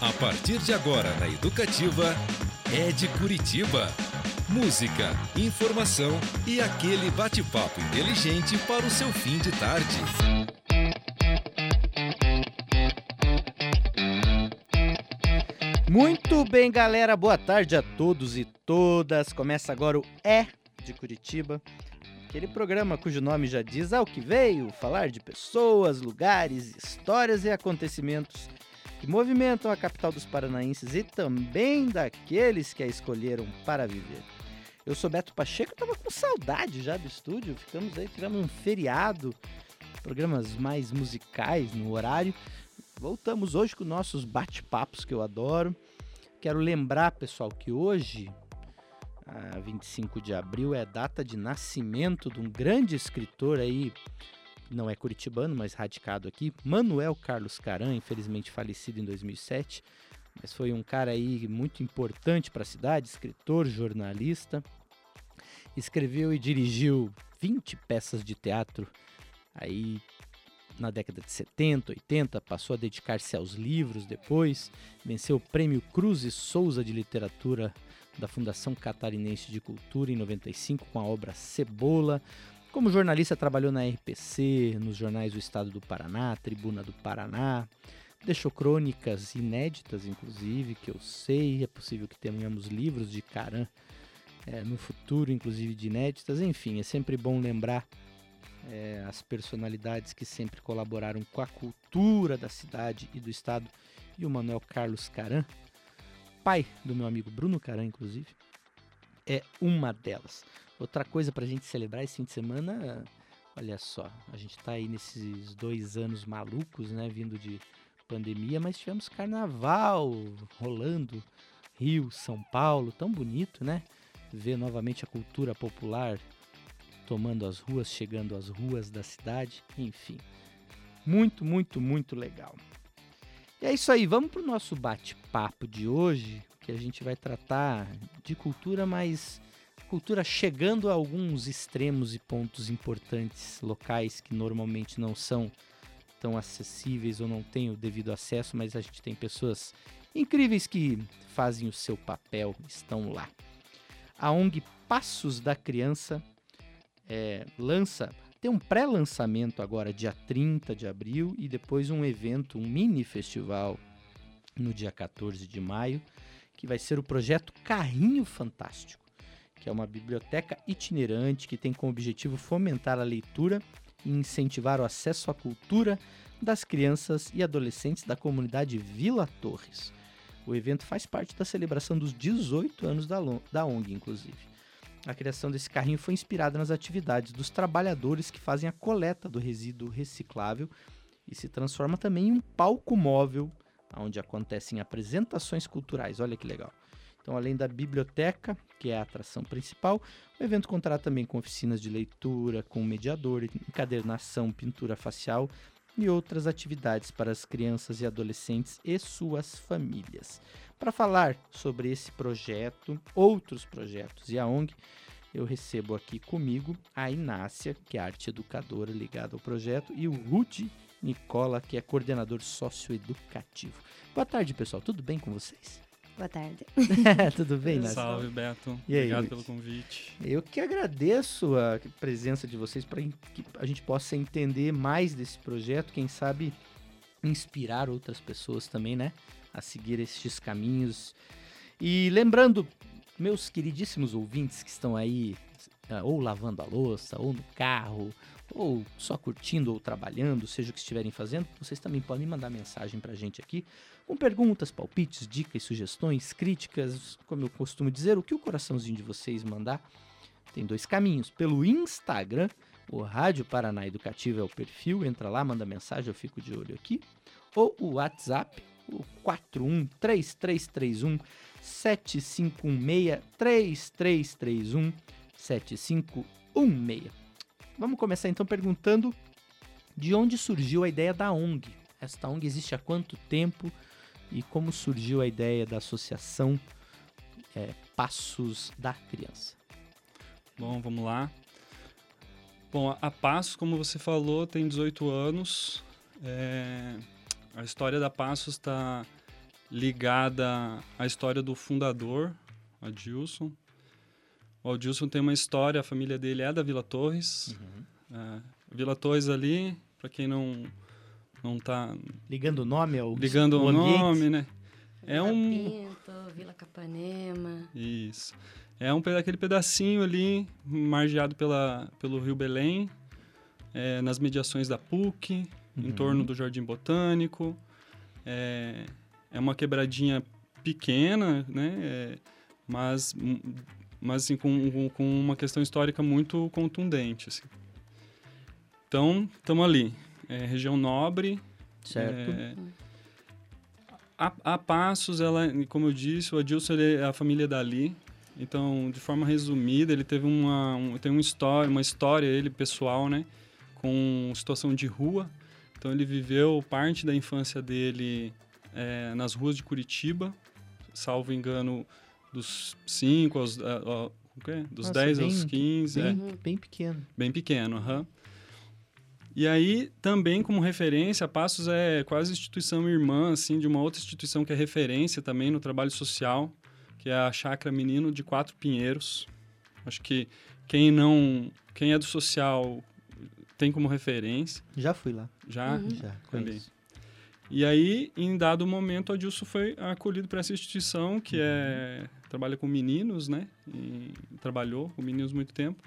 A partir de agora na Educativa, é de Curitiba. Música, informação e aquele bate-papo inteligente para o seu fim de tarde. Muito bem, galera. Boa tarde a todos e todas. Começa agora o É de Curitiba. Aquele programa cujo nome já diz ao que veio, falar de pessoas, lugares, histórias e acontecimentos que movimentam a capital dos paranaenses e também daqueles que a escolheram para viver. Eu sou Beto Pacheco, estava com saudade já do estúdio, ficamos aí, tivemos um feriado, programas mais musicais no horário. Voltamos hoje com nossos bate-papos que eu adoro. Quero lembrar, pessoal, que hoje, a 25 de abril, é data de nascimento de um grande escritor aí não é curitibano, mas radicado aqui, Manuel Carlos Caran, infelizmente falecido em 2007, mas foi um cara aí muito importante para a cidade, escritor, jornalista. Escreveu e dirigiu 20 peças de teatro aí na década de 70, 80, passou a dedicar-se aos livros depois, venceu o Prêmio Cruz e Souza de Literatura da Fundação Catarinense de Cultura em 95 com a obra Cebola, como jornalista, trabalhou na RPC, nos jornais do Estado do Paraná, Tribuna do Paraná. Deixou crônicas inéditas, inclusive, que eu sei. É possível que tenhamos livros de Caran é, no futuro, inclusive de inéditas. Enfim, é sempre bom lembrar é, as personalidades que sempre colaboraram com a cultura da cidade e do estado. E o Manuel Carlos Caran, pai do meu amigo Bruno Caran, inclusive, é uma delas. Outra coisa para a gente celebrar esse fim de semana, olha só, a gente está aí nesses dois anos malucos, né, vindo de pandemia, mas tivemos carnaval rolando, Rio, São Paulo, tão bonito, né? Ver novamente a cultura popular tomando as ruas, chegando às ruas da cidade, enfim. Muito, muito, muito legal. E é isso aí, vamos para o nosso bate-papo de hoje, que a gente vai tratar de cultura, mas cultura chegando a alguns extremos e pontos importantes locais que normalmente não são tão acessíveis ou não têm o devido acesso, mas a gente tem pessoas incríveis que fazem o seu papel, estão lá. A ONG Passos da Criança é, lança, tem um pré-lançamento agora, dia 30 de abril, e depois um evento, um mini festival no dia 14 de maio, que vai ser o projeto Carrinho Fantástico que é uma biblioteca itinerante que tem como objetivo fomentar a leitura e incentivar o acesso à cultura das crianças e adolescentes da comunidade Vila Torres. O evento faz parte da celebração dos 18 anos da, ONG, inclusive. A criação desse carrinho foi inspirada nas atividades dos trabalhadores que fazem a coleta do resíduo reciclável e se transforma também em um palco móvel onde acontecem apresentações culturais. Olha que legal. Então, além da biblioteca, que é a atração principal, o evento contará também com oficinas de leitura, com mediador, encadernação, pintura facial e outras atividades para as crianças e adolescentes e suas famílias. Para falar sobre esse projeto, outros projetos e a ONG, eu recebo aqui comigo a Inácia, que é arte educadora ligada ao projeto, e o Rudy Nicola, que é coordenador socioeducativo. Boa tarde, pessoal. Tudo bem com vocês? Boa tarde. Tudo bem, Nath? Salve, Beto. E aí, Obrigado pelo convite. Eu que agradeço a presença de vocês para que a gente possa entender mais desse projeto, quem sabe inspirar outras pessoas também, né, a seguir estes caminhos. E lembrando, meus queridíssimos ouvintes que estão aí ah, ou lavando a louça, ou no carro, ou só curtindo ou trabalhando, seja o que estiverem fazendo, vocês também podem mandar mensagem para a gente aqui com perguntas, palpites, dicas, sugestões, críticas, como eu costumo dizer, o que o coraçãozinho de vocês mandar. Tem dois caminhos. Pelo Instagram, o Rádio Paraná Educativo é o perfil, entra lá, manda mensagem, eu fico de olho aqui. Ou o WhatsApp, o 413331 7516 3331 7516. Vamos começar então perguntando de onde surgiu a ideia da ONG. Esta ONG existe há quanto tempo e como surgiu a ideia da associação é, Passos da Criança? Bom, vamos lá. Bom, a Passos, como você falou, tem 18 anos. É... A história da Passos está ligada à história do fundador, Adilson. O Adilson tem uma história, a família dele é da Vila Torres. É, Vila Torres ali, para quem não não tá Ligando o nome ao ligando o ambiente. nome, né? É Vila um Pinto, Vila Capanema. Isso. É um, aquele pedacinho ali, margeado pela, pelo Rio Belém, é, nas mediações da PUC, em Uhum. torno do Jardim Botânico. É, é uma quebradinha pequena, né? É, mas, mas assim, com, com- uma questão histórica muito contundente. assim. Então, estamos ali. É, região nobre, Certo. é, a, a Passos, ela, como eu disse, o Adilson é a família dali. Então, de forma resumida, ele teve uma, um, tem uma história, uma história ele pessoal, né, com situação de rua. Então, ele viveu parte da infância dele é, nas ruas de Curitiba, salvo engano, dos 5 aos ó, o quê? dos Nossa, 10 aos bem- 15, é. Bem, bem pequeno. Bem pequeno, aham. E aí, também como referência, a Passos é quase instituição irmã, assim, de uma outra instituição que é referência também no trabalho social, que é a Chácara Menino de Quatro Pinheiros. Acho que quem não... Quem é do social tem como referência, Já fui lá. já. Uhum. Já, conheço. E aí, em dado momento, o Adilson foi acolhido para essa instituição que é trabalha com meninos, né? E trabalhou com meninos muito tempo.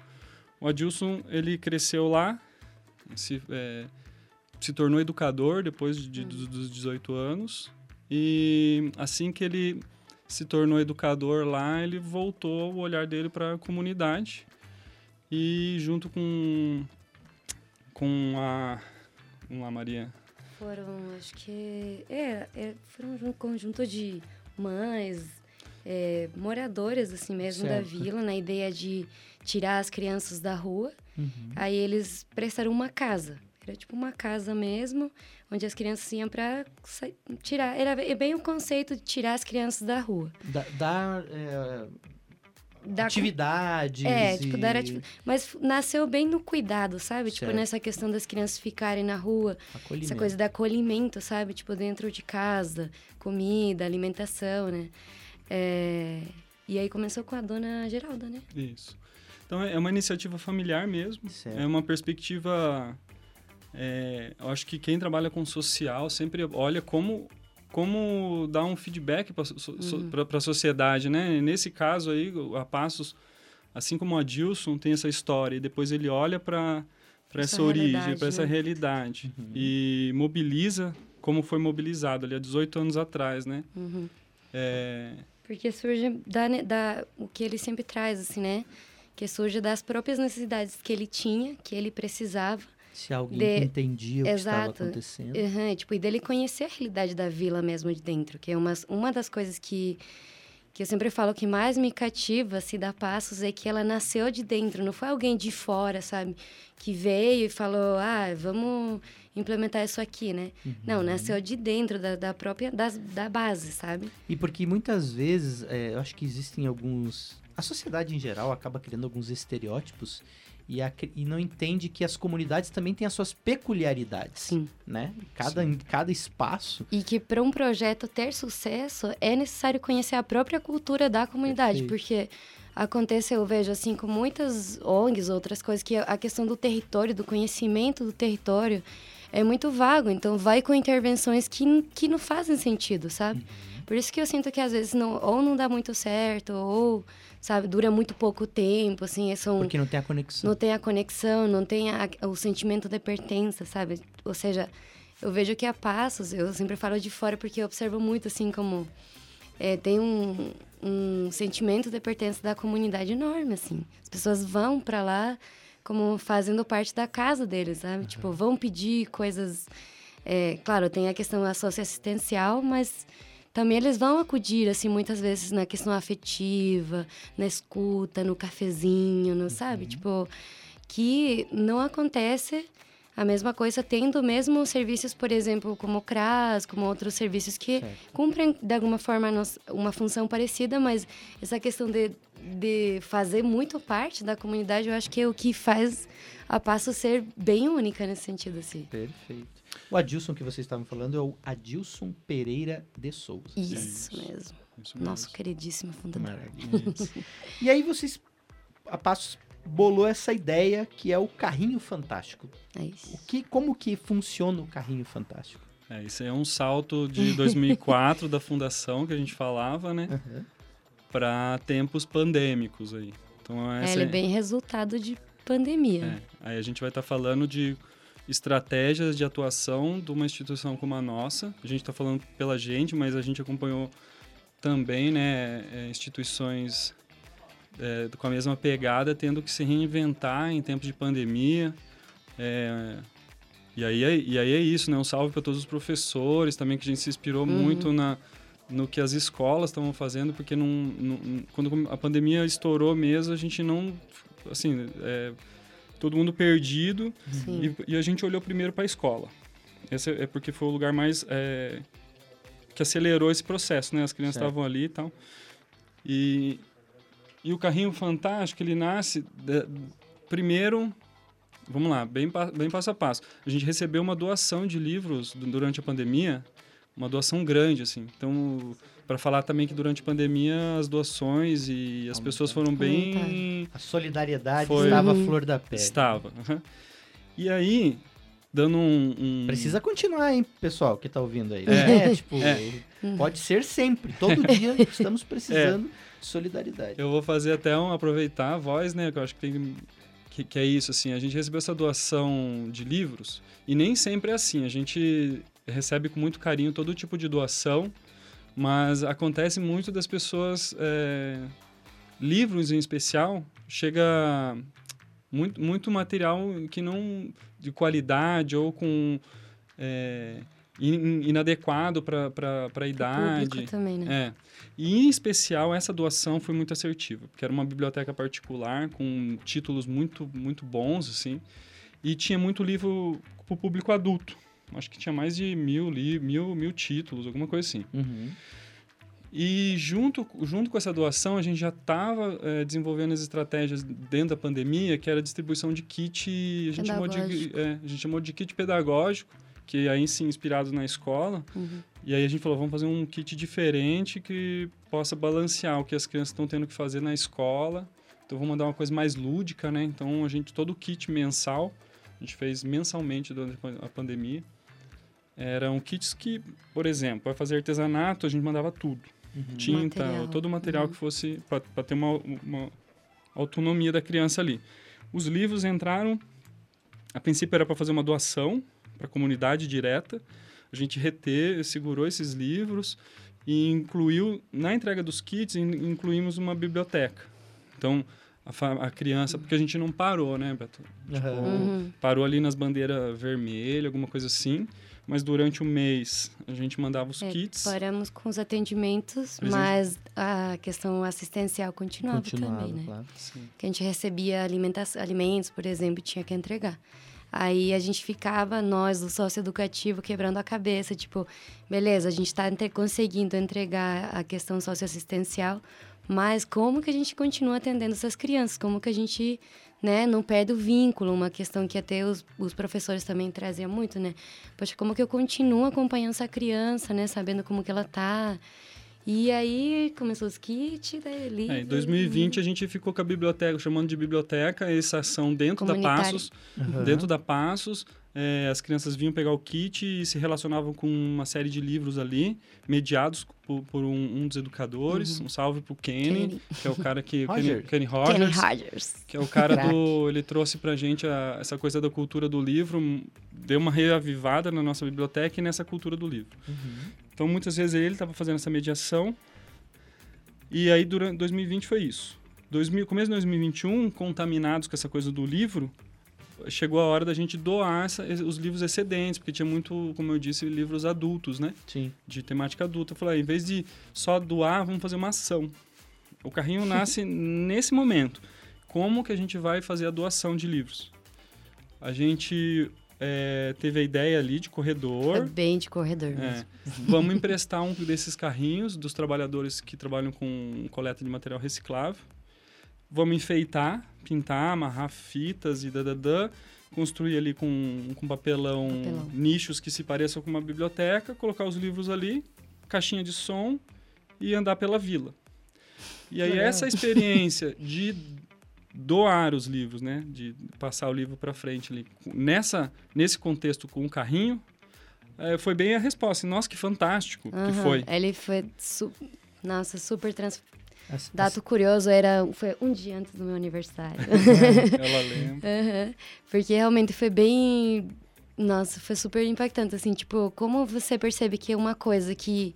O Adilson, ele cresceu lá, se, é, se tornou educador depois de, dos, dos 18 anos. E assim que ele se tornou educador lá, ele voltou o olhar dele para a comunidade. E junto com, com a... Vamos lá, Maria. Foram, acho que. É, é, foram um conjunto de mães, é, moradores, assim mesmo, da Certo. vila, na ideia de tirar as crianças da rua. Uhum. Aí eles prestaram uma casa. Era tipo uma casa mesmo, onde as crianças iam pra sa- tirar. Era bem o conceito de tirar as crianças da rua. Da, dar é, Da atividades. É, tipo, dar e atividade. Mas nasceu bem no cuidado, sabe? Tipo, Certo. nessa questão das crianças ficarem na rua. Essa coisa do acolhimento, sabe? Tipo, dentro de casa, comida, alimentação, né? É, E aí começou com a dona Geralda, né? Isso. Então é uma iniciativa familiar mesmo. Certo. É uma perspectiva. é, eu acho que quem trabalha com social sempre olha como como dar um feedback para Uhum. a sociedade, né? Nesse caso aí, o- a Passos, assim como o Adilson tem essa história e depois ele olha para Essa essa origem, para essa né? realidade Uhum. e mobiliza como foi mobilizado ali há 18 anos atrás, né? Uhum. É, Porque surge da, da, o que ele sempre traz, assim, né? Que surge das próprias necessidades que ele tinha, que ele precisava. Se alguém de- entendia o que estava Exato. acontecendo. Uhum, tipo, e dele conhecer a realidade da vila mesmo de dentro, que é uma, uma das coisas que, que eu sempre falo que mais me cativa, se dá passos, é que ela nasceu de dentro, não foi alguém de fora, sabe? Que veio e falou, ah, vamos implementar isso aqui, né? Uhum. Não, nasceu de dentro, da, da própria, das, da base, sabe? E porque muitas vezes, é, eu acho que existem alguns. A sociedade em geral acaba criando alguns estereótipos e, a- e não entende que as comunidades também têm as suas peculiaridades. Sim. Né? Cada, em cada espaço. E que para um projeto ter sucesso é necessário conhecer a própria cultura da comunidade, Perfeito. porque acontece, eu vejo assim, com muitas ONGs, outras coisas, que a questão do território, do conhecimento do território é muito vago, então vai com intervenções que, que não fazem sentido, sabe? Por isso que eu sinto que às vezes não, ou não dá muito certo, ou, sabe, dura muito pouco tempo, assim, são Porque não tem a conexão. não tem a conexão, não tem a- o sentimento de pertença, sabe? Ou seja, eu vejo que a Passos, eu sempre falo de fora porque eu observo muito, assim, como é, tem um, um sentimento de pertença da comunidade enorme, assim. As pessoas vão para lá como fazendo parte da casa deles, sabe? Tipo, vão pedir coisas... é, claro, tem a questão socioassistencial, mas também eles vão acudir, assim, muitas vezes na questão afetiva, na escuta, no cafezinho, no, sabe? Tipo, que não acontece a mesma coisa tendo mesmo serviços, por exemplo, como o CRAS, como outros serviços que Certo. cumprem de alguma forma uma função parecida, mas essa questão de, de fazer muito parte da comunidade, eu acho que é o que faz a Passo ser bem única nesse sentido, assim. Perfeito. O Adilson que vocês estavam falando é o Adilson Pereira de Souza. Isso, Isso. mesmo. Isso Nosso mesmo. queridíssimo fundador. Maravilha. e aí vocês, a Passos bolou essa ideia que é o carrinho fantástico. É O isso. que, como que funciona o carrinho fantástico? É, isso aí é um salto de 2004 da fundação que a gente falava, né? Aham. Para tempos pandêmicos aí. Então, É, essa ele é bem resultado de pandemia. É, aí a gente vai estar falando de estratégias de atuação de uma instituição como a nossa. A gente está falando pela gente, mas a gente acompanhou também né, é, instituições é, com a mesma pegada, tendo que se reinventar em tempos de pandemia. É, e, aí é, e aí é isso, né? Um salve para todos os professores também, que a gente se inspirou muito na, no que as escolas estavam fazendo, porque não, não- quando a pandemia estourou mesmo, a gente não... Assim, é, todo mundo perdido e, e a gente olhou primeiro para a escola. Esse é porque foi o lugar mais é, que acelerou esse processo, né? As crianças estavam ali e tal. E, e o carrinho fantástico ele nasce da- primeiro, vamos lá, bem, bem passo a passo. A gente recebeu uma doação de livros du- durante a pandemia, uma doação grande assim. Então, para falar também que durante a pandemia as doações e as pessoas foram bem A solidariedade Foi. estava à Uhum. flor da pele. estava. aham. E aí, dando um. um- Precisa continuar, hein, pessoal, que tá ouvindo aí. É. É, tipo, É. pode ser sempre. Todo dia estamos precisando de solidariedade. Eu vou fazer até um aproveitar a voz, né? Que eu acho que tem. Que, que é isso, assim. A gente recebeu essa doação de livros e nem sempre é assim. A gente recebe com muito carinho todo tipo de doação, mas acontece muito das pessoas. é, livros em especial, chega muito, muito material que não. de qualidade ou com. é, inadequado para a idade. Público também, né? É. E, em especial, essa doação foi muito assertiva, porque era uma biblioteca particular com títulos muito, muito bons, assim, e tinha muito livro para o público adulto. Acho que tinha mais de mil, li mil, mil títulos, alguma coisa assim. Uhum. E junto, junto com essa doação, a gente já estava desenvolvendo as estratégias dentro da pandemia, que era a distribuição de kit, a gente, chamou de, é, a gente chamou de kit pedagógico, que aí sim, inspirado na escola. Uhum. E aí a gente falou, vamos fazer um kit diferente que possa balancear o que as crianças estão tendo que fazer na escola. Então vamos mandar uma coisa mais lúdica, né? Então a gente todo o kit mensal, a gente fez mensalmente durante a pan- a pandemia. Eram kits que, por exemplo, para fazer artesanato, a gente mandava tudo. Tinta, Material. todo o material Uhum. que fosse para ter uma, uma autonomia da criança ali. Os livros entraram, a princípio era para fazer uma doação a comunidade direta. A gente reter, segurou esses livros e incluiu, na entrega dos kits, in- incluímos uma biblioteca. Então, a, a criança, porque a gente não parou, né, Beto? Tipo. Uhum. Parou ali nas bandeiras vermelhas, alguma coisa assim. Mas durante o mês, a gente mandava os É, kits. Paramos com os atendimentos, Presente. mas a questão assistencial continuava, Continuava, também, né? claro. Sim. Que a gente recebia alimentos, por exemplo, tinha que entregar. Aí a gente ficava, nós do sócio educativo, quebrando a cabeça, tipo, beleza, a gente está conseguindo entregar a questão socioassistencial, mas como que a gente continua atendendo essas crianças? Como que a gente né, não perde o vínculo? Uma questão que até os, os professores também traziam muito, né? Poxa, como que eu continuo acompanhando essa criança, né? Sabendo como que ela tá. E aí começou os kits, daí É, em 2020 a gente ficou com a biblioteca, chamando de biblioteca, essa ação dentro da. Passos. Aham. Dentro da Passos, é, as crianças vinham pegar o kit e se relacionavam com uma série de livros ali, mediados por, por um, um dos educadores. Um salve pro Kenny, Uhum. Kenny. que é o cara que... Roger. Kenny, Kenny Kenny Rogers. Rogers. Que é o cara do. Ele trouxe pra gente a- essa coisa da cultura do livro, deu uma reavivada na nossa biblioteca e nessa cultura do livro. Então, muitas vezes ele estava fazendo essa mediação. E aí, durante 2020 foi isso. 2000, começo de 2021, contaminados com essa coisa do livro, chegou a hora da gente doar essa- os livros excedentes, porque tinha muito, como eu disse, livros adultos, né? Sim. de temática adulta. Eu falei, ah, em vez de só doar, vamos fazer uma ação. O carrinho nasce nesse momento. Como que a gente vai fazer a doação de livros? A gente eh, teve a ideia ali de É corredor. bem de corredor É, mesmo. vamos emprestar um desses carrinhos dos trabalhadores que trabalham com coleta de material reciclável. Vamos enfeitar, pintar, amarrar fitas e dadadã. construir ali com, com papelão, Papelão. nichos que se pareçam com uma biblioteca, colocar os livros ali, caixinha de som e andar pela vila. E aí Legal. essa experiência de doar os livros, né, de passar o livro para frente ali, nessa nesse contexto com o carrinho, eh, foi bem a resposta. Nossa, que fantástico que Aham, foi. Ele foi, su- nossa, super trans... As- Dato curioso, era, foi um dia antes do meu aniversário. Ela lembra. Aham. Porque realmente foi bem. Nossa, foi super impactante, assim, tipo, como você percebe que é uma coisa que.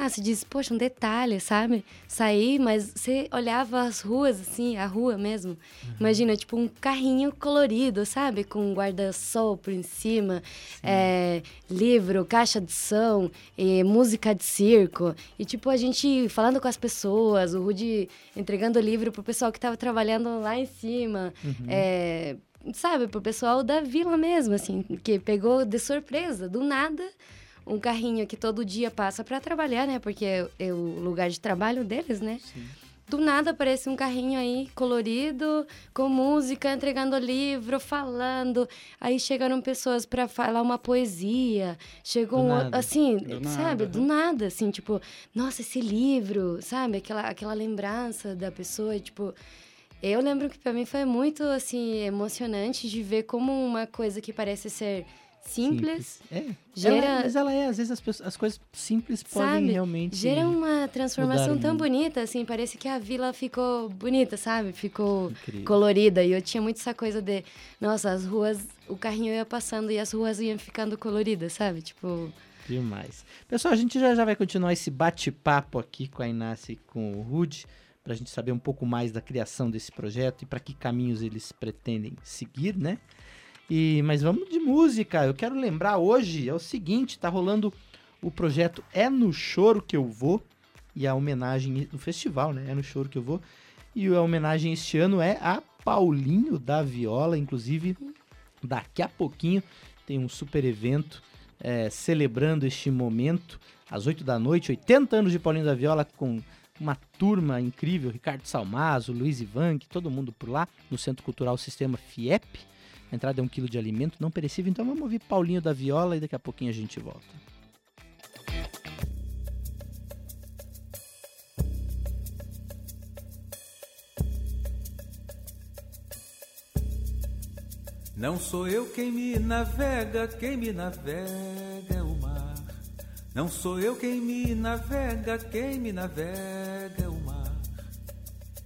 Ah, se diz, poxa, um detalhe, sabe? Sair, mas você olhava as ruas, assim, a rua mesmo. Imagina, tipo, um carrinho colorido, sabe? Com um guarda-sol por em cima, é, livro, caixa de som, e música de circo. E, tipo, a gente falando com as pessoas, o Rudy entregando o livro pro pessoal que tava trabalhando lá em cima. É, sabe, pro pessoal da vila mesmo, assim, que pegou de surpresa, do nada, um carrinho que todo dia passa para trabalhar, né? Porque é, é o lugar de trabalho deles, né? Do nada aparece um carrinho aí colorido, com música, entregando livro, falando. Aí chegaram pessoas para falar uma poesia. Chegou Do um, assim, Do sabe? nada, Do aham. nada, assim, tipo, nossa, esse livro, sabe? Aquela, aquela lembrança da pessoa, tipo. Eu lembro que para mim foi muito, assim, emocionante de ver como uma coisa que parece ser simples, É. Gera- Ela- mas ela é, às vezes as, pessoas- as coisas simples podem Sabe? realmente. gera uma transformação tão bonita, assim, parece que a vila ficou bonita, sabe? Ficou Incrível. colorida. E eu tinha muito essa coisa de, nossa, as ruas, o carrinho ia passando e as ruas iam ficando coloridas, sabe? Tipo, Demais. Pessoal, a gente já, já vai continuar esse bate-papo aqui com a Inácia e com o Rude, para a gente saber um pouco mais da criação desse projeto e para que caminhos eles pretendem seguir, né? E, mas vamos de música. Eu quero lembrar hoje é o seguinte, tá rolando o projeto É no Choro que eu vou e a homenagem do festival, né? É no Choro que eu vou. E a homenagem este ano é a Paulinho da Viola, inclusive daqui a pouquinho tem um super evento é, celebrando este momento, às 8 da noite, 80 anos de Paulinho da Viola, com uma turma incrível, Ricardo Salmazo, Luiz Ivank, todo mundo por lá, no Centro Cultural Sistema FIEP. A entrada é um quilo de alimento não perecível, então vamos ouvir Paulinho da Viola e daqui a pouquinho a gente volta. Não sou eu quem me navega, quem me navega é o mar. Não sou eu quem me navega, quem me navega é o mar.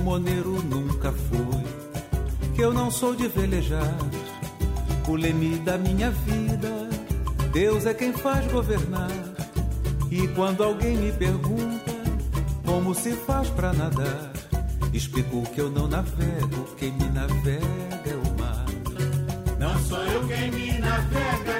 Timoneiro nunca fui, que eu não sou de velejar. O leme da minha vida, Deus é quem faz governar. E quando alguém me pergunta como se faz pra nadar, explico que eu não navego, quem me navega é o mar. Não sou eu quem me navega,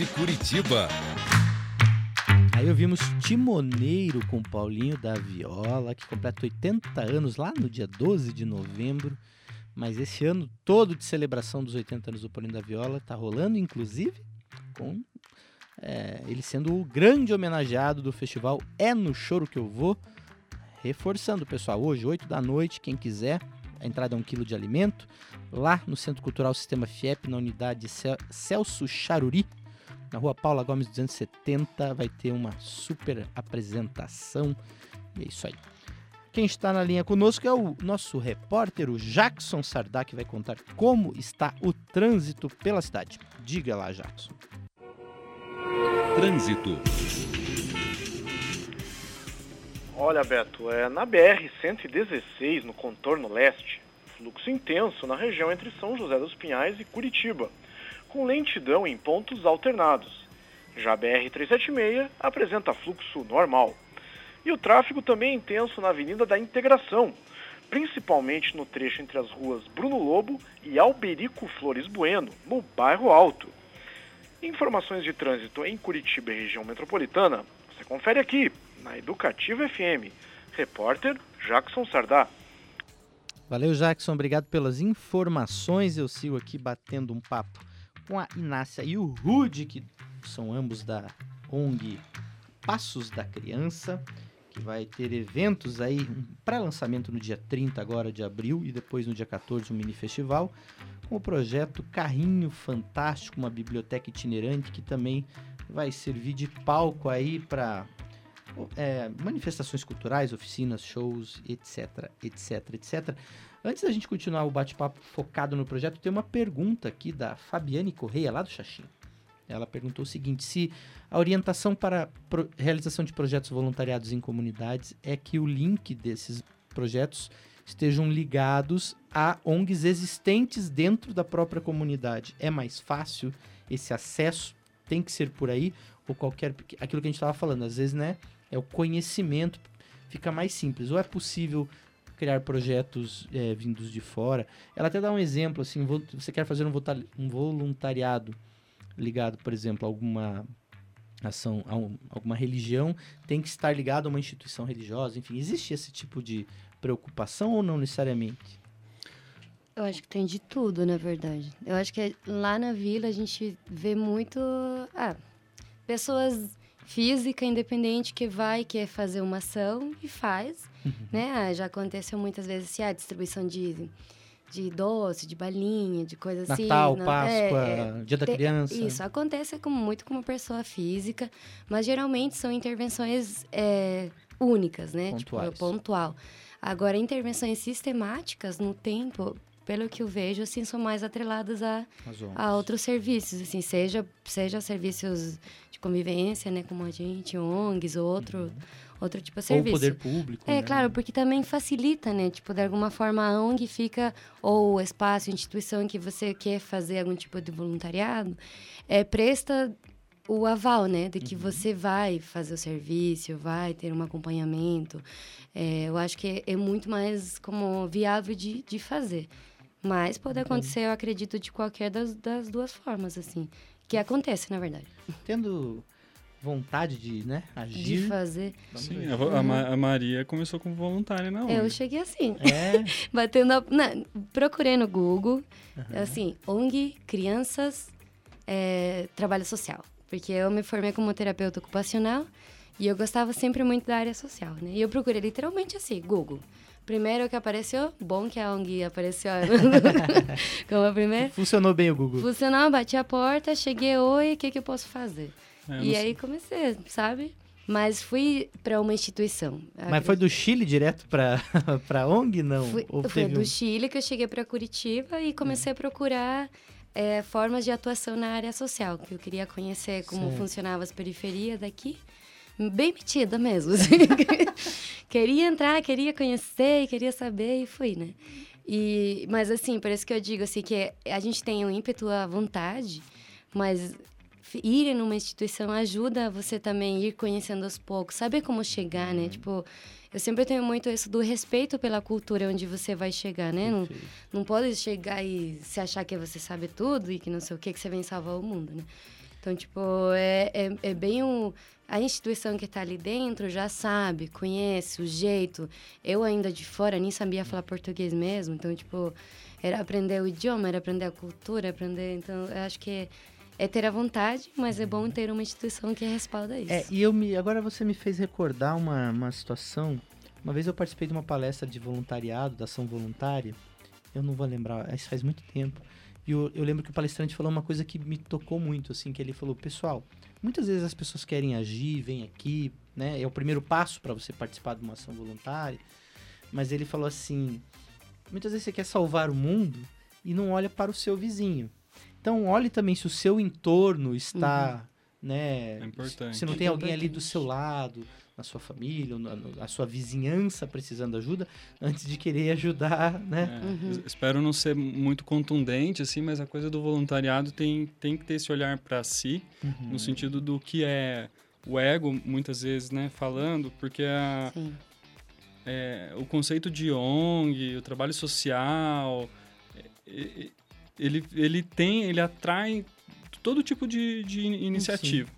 de Curitiba. Aí ouvimos Timoneiro com Paulinho da Viola, que completa 80 anos lá no dia 12 de novembro. Mas esse ano todo de celebração dos 80 anos do Paulinho da Viola tá rolando, inclusive, com é, ele sendo o grande homenageado do festival É no Choro Que Eu Vou. Reforçando, pessoal, hoje, 8 da noite, quem quiser, a entrada é um quilo de alimento, lá no Centro Cultural Sistema FIEP, na unidade Cel- Celso Charuri, na rua Paula Gomes 270, vai ter uma super apresentação. E é isso aí. Quem está na linha conosco é o nosso repórter, o Jackson Sardá, que vai contar como está o trânsito pela cidade. Diga lá, Jackson. Trânsito. Olha, Beto, é na BR-116, no contorno leste, fluxo intenso na região entre São José dos Pinhais e Curitiba, com lentidão em pontos alternados. Já a BR-376 apresenta fluxo normal. E o tráfego também é intenso na Avenida da Integração, principalmente no trecho entre as ruas Bruno Lobo e Alberico Flores Bueno, no bairro Alto. Informações de trânsito em Curitiba e região metropolitana, você confere aqui, na Educativa FM. Repórter Jackson Sardá. Valeu, Jackson. Obrigado pelas informações. Eu sigo aqui batendo um papo com a Inácia e o Rude, que são ambos da ONG Passos da Criança, que vai ter eventos aí, um pré-lançamento no dia 30 agora de abril e depois no dia 14 um mini festival, com o projeto Carrinho Fantástico, uma biblioteca itinerante que também vai servir de palco aí para é, manifestações culturais, oficinas, shows, etc, etc, etc. Antes da gente continuar o bate-papo focado no projeto, tem uma pergunta aqui da Fabiane Correia, lá do Xaxim. Ela perguntou o seguinte: se a orientação para pro- realização de projetos voluntariados em comunidades é que o link desses projetos estejam ligados a ONGs existentes dentro da própria comunidade. É mais fácil esse acesso? Tem que ser por aí? Ou qualquer. Aquilo que a gente estava falando, às vezes, né? É o conhecimento, fica mais simples. Ou é possível criar projetos é, vindos de fora. Ela até dá um exemplo, assim, vo- você quer fazer um um voluntariado ligado, por exemplo, a alguma ação, a um- alguma religião, tem que estar ligado a uma instituição religiosa, enfim, existe esse tipo de preocupação ou não necessariamente? Eu acho que tem de tudo, na verdade. Eu acho que lá na vila a gente vê muito. Ah, pessoas física independente que vai, quer fazer uma ação e faz. Né? Ah, já aconteceu muitas vezes assim, a distribuição de, de doce, de balinha, de coisa assim. Natal, na- Páscoa, é, é, Dia da te- Criança. Isso, acontece como, muito com uma pessoa física, mas geralmente são intervenções é, únicas, né? Pontuais. Tipo, pontual. Agora, intervenções sistemáticas no tempo, pelo que eu vejo, assim, são mais atreladas a, a outros serviços, assim, seja, seja serviços de convivência, né, como a gente, ONGs, ou outro, outro tipo de Uhum. Ou serviço. poder público. É, né? claro, porque também facilita, né? Tipo, de alguma forma a ONG fica, ou o espaço, instituição que você quer fazer algum tipo de voluntariado, é, presta o aval, né? De que você vai fazer o serviço, vai ter um acompanhamento. É, eu acho que é, é muito mais como viável de, de fazer. Mas pode acontecer, eu acredito, de qualquer das, das duas formas, assim. Que acontece, na verdade. Tendo vontade de, né, De agir. fazer. vamos Sim, a, a Ma- a Maria começou como voluntária na ONG. Eu cheguei assim. É, Batendo a, na- procurei no Google, assim, ONG, crianças, é, trabalho social. Porque eu me formei como terapeuta ocupacional E eu gostava sempre muito da área social, né? E eu procurei literalmente assim, Google. Primeiro que apareceu, bom que a ONG apareceu como a primeira. Funcionou bem o Google. Funcionou, bati a porta, cheguei, oi, o que, que eu posso fazer? É, e aí comecei, sabe? Mas fui para uma instituição. Mas foi do Chile direto para para ONG, não? Fui, foi do um- Chile que eu cheguei para Curitiba e comecei a procurar é, formas de atuação na área social, que eu queria conhecer como Certo. funcionava as periferias daqui. Bem metida mesmo. assim. queria entrar, queria conhecer, queria saber e fui, né? E, mas assim, por isso que eu digo assim, que a gente tem o ímpeto, a vontade, mas ir numa instituição ajuda você também ir conhecendo aos poucos, saber como chegar, né? Tipo, eu sempre tenho muito isso do respeito pela cultura onde você vai chegar, né? Não, não pode chegar e se achar que você sabe tudo e que não sei o que, que você vem salvar o mundo, né? Então, tipo, é, é, é bem o... A instituição que está ali dentro já sabe, conhece o jeito. Eu ainda de fora nem sabia falar português mesmo. Então, tipo, era aprender o idioma, era aprender a cultura, aprender... Então, eu acho que é ter a vontade, mas é bom ter uma instituição que respalda isso. É, e eu me. Agora você me fez recordar uma, uma situação. Uma vez eu participei de uma palestra de voluntariado, da ação voluntária. Eu não vou lembrar, isso faz muito tempo. E eu, eu lembro que o palestrante falou uma coisa que me tocou muito, assim, que ele falou, pessoal, muitas vezes as pessoas querem agir, vêm aqui, né? É o primeiro passo para você participar de uma ação voluntária. Mas ele falou assim, muitas vezes você quer salvar o mundo e não olha para o seu vizinho. Então olhe também se o seu entorno está, né? É importante. Se não É tem alguém ali do seu lado, na sua família, ou na, na sua vizinhança precisando de ajuda, antes de querer ajudar, né? É, Uhum. es- Espero não ser muito contundente, assim, mas a coisa do voluntariado tem, tem que ter esse olhar para si, Uhum. no sentido do que é o ego, muitas vezes, né, falando, porque a, Sim. é, o conceito de ONG, o trabalho social, é, é, ele, ele tem, ele atrai todo tipo de, de in- iniciativa.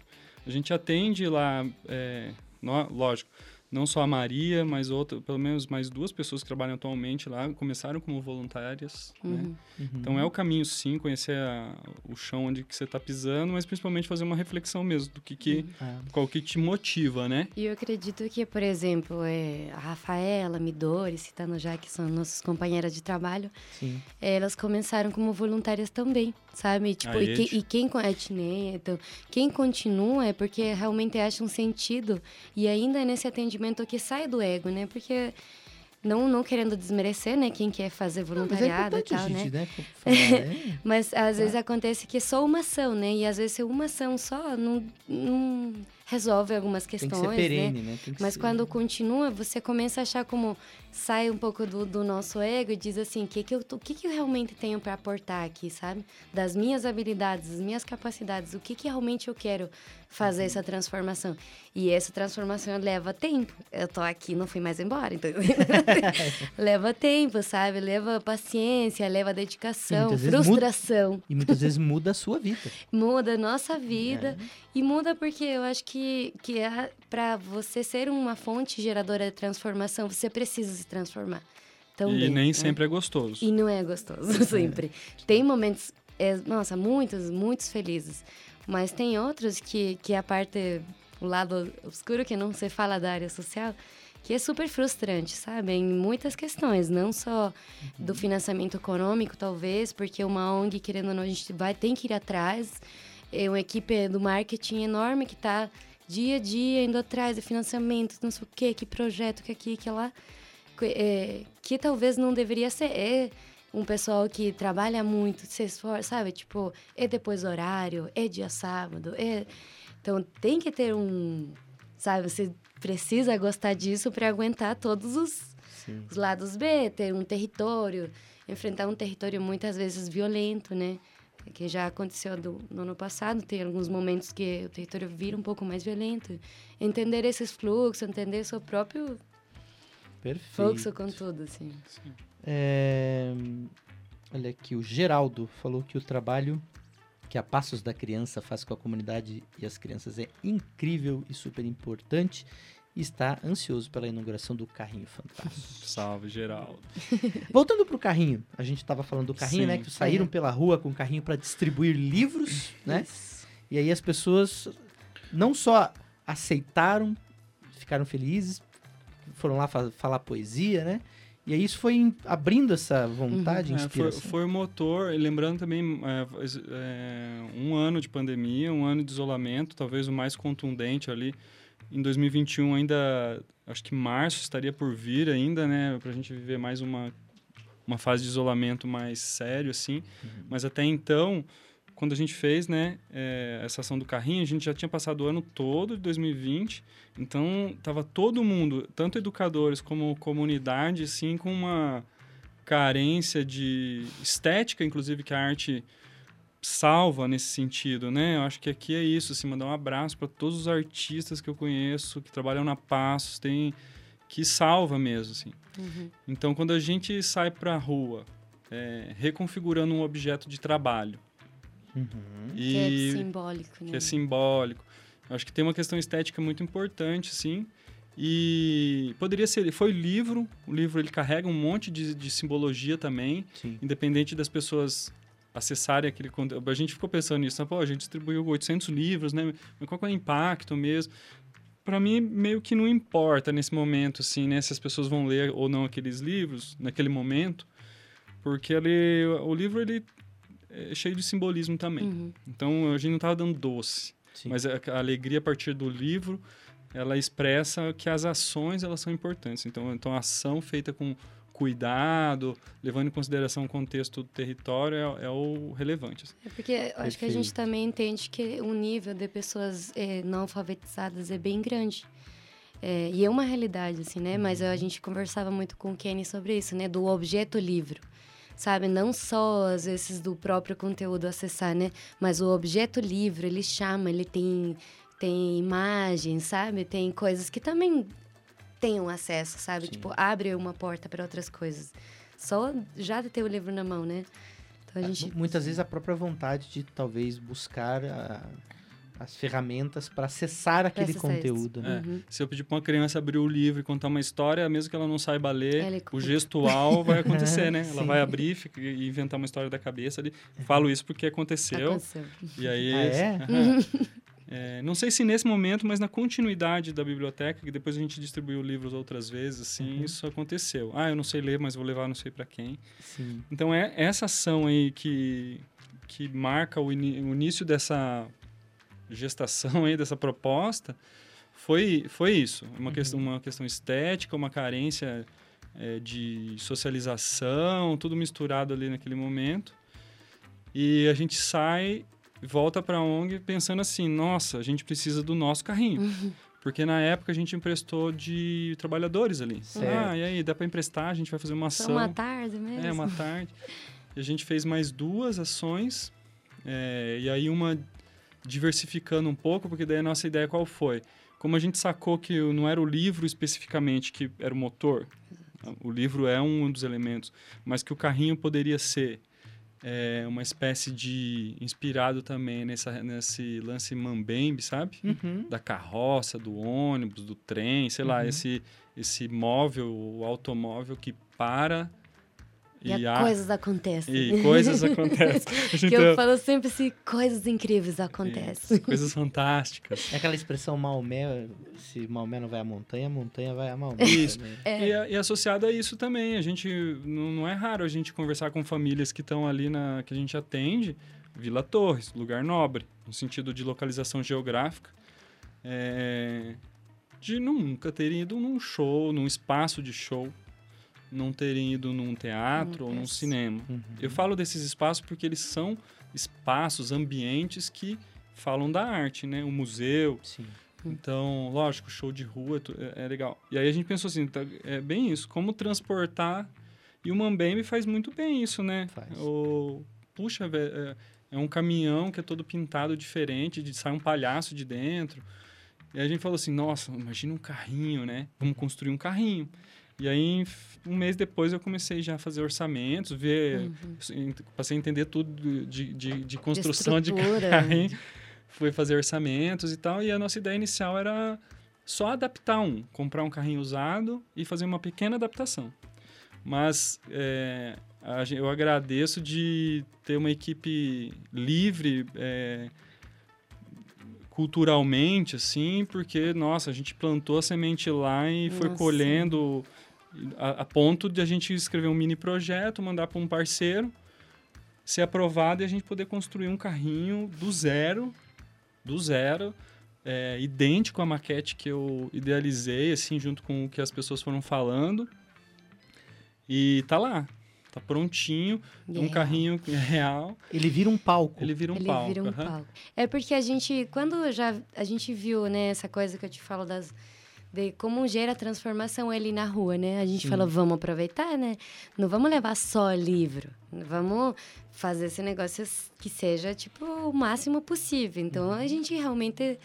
A gente atende lá, é, nó- lógico, não só a Maria, mas outra, pelo menos mais duas pessoas que trabalham atualmente lá, começaram como voluntárias, né? Uhum. Uhum. Então é o caminho sim, conhecer a- o chão onde que você está pisando, mas principalmente fazer uma reflexão mesmo do que, que Ah, qual que te motiva, né? E eu acredito que, por exemplo, é, a Rafaela, a Midori, citando já que são nossas companheiras de trabalho, sim. elas começaram como voluntárias também, sabe? Tipo, A e, que- e quem Etnei, então, quem continua é porque realmente acha um sentido e ainda é nesse atendimento que sai do ego, né? Porque não, não querendo desmerecer, né, quem quer fazer Não, mas é voluntariado e tal, né? gente, né? falar, é. Mas às vezes acontece que é só uma ação, né? E às vezes uma ação só não, não resolve algumas Tem questões, que ser né? perene, né? Tem que Mas ser- quando continua, você começa a achar como sai um pouco do, do nosso ego e diz assim, que que eu, o que, que eu realmente tenho para aportar aqui, sabe? Das minhas habilidades, das minhas capacidades, o que, que realmente eu quero fazer essa transformação. E essa transformação leva tempo. Eu tô aqui, não fui mais embora, então leva tempo, sabe? Leva paciência, leva dedicação, muitas vezes muda- frustração. E muitas vezes muda a sua vida. Muda a nossa vida. É. E muda porque eu acho que, que é para você ser uma fonte geradora de transformação, você precisa se transformar. Também, e nem né? sempre é gostoso. E não é gostoso, sempre. Tem momentos, é, nossa, muitos, muitos felizes. Mas tem outros que, que é a parte, o lado obscuro que não se fala da área social, que é super frustrante, sabe? Em muitas questões, não só do financiamento econômico, talvez, porque uma ONG, querendo ou não, a gente vai, tem que ir atrás. É uma equipe do marketing enorme que está dia a dia indo atrás de financiamento, não sei o quê, que projeto, que aqui, que lá. Que, é, que talvez não deveria ser. É um pessoal que trabalha muito, se esforça, sabe? Tipo, é depois do horário, é dia sábado, é... Então, tem que ter um... Sabe, você precisa gostar disso para aguentar todos os, os lados B, ter um território, enfrentar um território muitas vezes violento, né? Que já aconteceu do, no ano passado, tem alguns momentos que o território vira um pouco mais violento. Entender esses fluxos, entender seu próprio Perfeito. fluxo com tudo, assim. É, Olha aqui, o Geraldo falou que o trabalho que a Passos da Criança faz com a comunidade e as crianças é incrível e super importante. E está ansioso pela inauguração do carrinho fantástico. Salve, Geraldo. Voltando pro carrinho, a gente estava falando do carrinho, Sim. né? Que saíram É. pela rua com o carrinho para distribuir livros, né? E aí as pessoas não só aceitaram ficaram felizes, foram lá fa falar poesia, né? E aí isso foi abrindo essa vontade, É, foi, inspiração. foi o motor, e lembrando também é, é, um ano de pandemia, um ano de isolamento, talvez o mais contundente ali. Em 2021 ainda, acho que março estaria por vir ainda, né, para a gente viver mais uma uma fase de isolamento mais sério assim. Mas até então, quando a gente fez, né, é, essa ação do carrinho, a gente já tinha passado o ano todo de 2020, então tava todo mundo, tanto educadores como comunidade, assim, com uma carência de estética, inclusive que a arte salva nesse sentido, né? Eu acho que aqui é isso, assim, mandar um abraço para todos os artistas que eu conheço, que trabalham na Passos, tem que salva mesmo, assim. Uhum. Então, quando a gente sai para a rua, é, reconfigurando um objeto de trabalho Uhum. e Que é simbólico, né? que é simbólico, eu acho que tem uma questão estética muito importante, assim. E poderia ser, foi livro, o livro ele carrega um monte de, de simbologia também, Sim. independente das pessoas acessarem aquele conteúdo. A gente ficou pensando nisso, né? pô, a gente distribuiu 800 livros, né? Mas qual que é o impacto mesmo? Para mim, meio que não importa nesse momento, assim, né? Se as pessoas vão ler ou não aqueles livros naquele momento, porque ele, o livro ele é cheio de simbolismo também. Uhum. Então a gente não estava dando doce, Sim. mas a, a alegria a partir do livro ela expressa que as ações elas são importantes. Então, então a ação feita com cuidado, levando em consideração o contexto do território é, é o relevante. assim. É porque eu acho que a gente também entende que o nível de pessoas eh, não alfabetizadas é bem grande. É, e é uma realidade, assim, né? Mas a gente conversava muito com o Kenny sobre isso, né? Do objeto livro, sabe? Não só, às vezes, do próprio conteúdo acessar, né? Mas o objeto livro, ele chama, ele tem, tem imagens, sabe? Tem coisas que também tenham acesso, sabe? Sim. Tipo, abre uma porta para outras coisas. Só já de ter o livro na mão, né? Então a gente... Muitas vezes a própria vontade de talvez buscar a- as ferramentas para acessar aquele acessar conteúdo. né? É, Uhum. Se eu pedir para uma criança abrir o livro e contar uma história, mesmo que ela não saiba ler, Ela o gestual vai acontecer, né? Ela Sim. vai abrir fica- e inventar uma história da cabeça ali. Falo isso porque aconteceu. Aconteceu. E aí, Ah, é? É, não sei se nesse momento, mas na continuidade da biblioteca, que depois a gente distribuiu livros outras vezes, assim, Uhum. isso aconteceu. Ah, eu não sei ler, mas vou levar não sei para quem. Sim. Então é essa ação aí que, que marca o, o início dessa gestação aí, dessa proposta, foi, foi isso. Uma, questão, uma questão estética, uma carência é, de socialização, tudo misturado ali naquele momento. E a gente sai, volta para a ONG pensando assim, nossa, a gente precisa do nosso carrinho. Porque na época a gente emprestou de trabalhadores ali. Certo. Ah, e aí, dá para emprestar, a gente vai fazer uma Só ação. uma tarde mesmo. É, uma tarde. E a gente fez mais duas ações. é, e aí uma diversificando um pouco, porque daí a nossa ideia qual foi? Como a gente sacou que não era o livro especificamente que era o motor, o livro é um dos elementos, mas que o carrinho poderia ser é, uma espécie de inspirado também nessa, nesse lance mambembe, sabe? Uhum. da carroça, do ônibus, do trem, sei lá, Uhum. esse, esse móvel, o automóvel que para E, e, há- coisas acontecem. e coisas acontecem. Que eu tem falo sempre assim, coisas incríveis acontecem. coisas fantásticas. É aquela expressão Maomé, se Maomé não vai à montanha, a montanha vai a Maomé. Isso. também. É. E, e associado a isso também, a gente não, não é raro a gente conversar com famílias que estão ali na que a gente atende, Vila Torres, lugar nobre, no sentido de localização geográfica, é, de nunca terem ido num show, num espaço de show, não terem ido num teatro ou num cinema. Uhum. Eu falo desses espaços porque eles são espaços, ambientes que falam da arte, né? O museu, Sim. então, lógico, show de rua é é, legal. E aí a gente pensou assim, tá, é bem isso, como transportar. E o Mambembe faz muito bem isso, né? Faz. O, puxa, é, é um caminhão que é todo pintado diferente, de, sai um palhaço de dentro. E aí a gente falou assim, nossa, imagina um carrinho, né? Vamos construir um carrinho. E aí, um mês depois, eu comecei já a fazer orçamentos, ver... Uhum. Passei a entender tudo de, de, de construção de, estrutura. carrinho. Fui fazer orçamentos e tal. E a nossa ideia inicial era só adaptar um. Comprar um carrinho usado e fazer uma pequena adaptação. Mas é, a eu agradeço de ter uma equipe livre, é, culturalmente, assim, porque, nossa, a gente plantou a semente lá e foi Nossa. colhendo a, a ponto de a gente escrever um mini projeto, mandar para um parceiro, ser aprovado e a gente poder construir um carrinho do zero, do zero, é, idêntico à maquete que eu idealizei, assim, junto com o que as pessoas foram falando. E tá lá, tá prontinho, um real. carrinho real, Ele vira um palco. ele vira um Ele palco. vira um aham. palco. É porque a gente, quando já a gente viu, né, essa coisa que eu te falo das de como gera transformação ali na rua, né? A gente Sim. falou, vamos aproveitar, né? Não vamos levar só livro. Vamos fazer esse negócio que seja, tipo, o máximo possível. Então, Uhum. a gente realmente...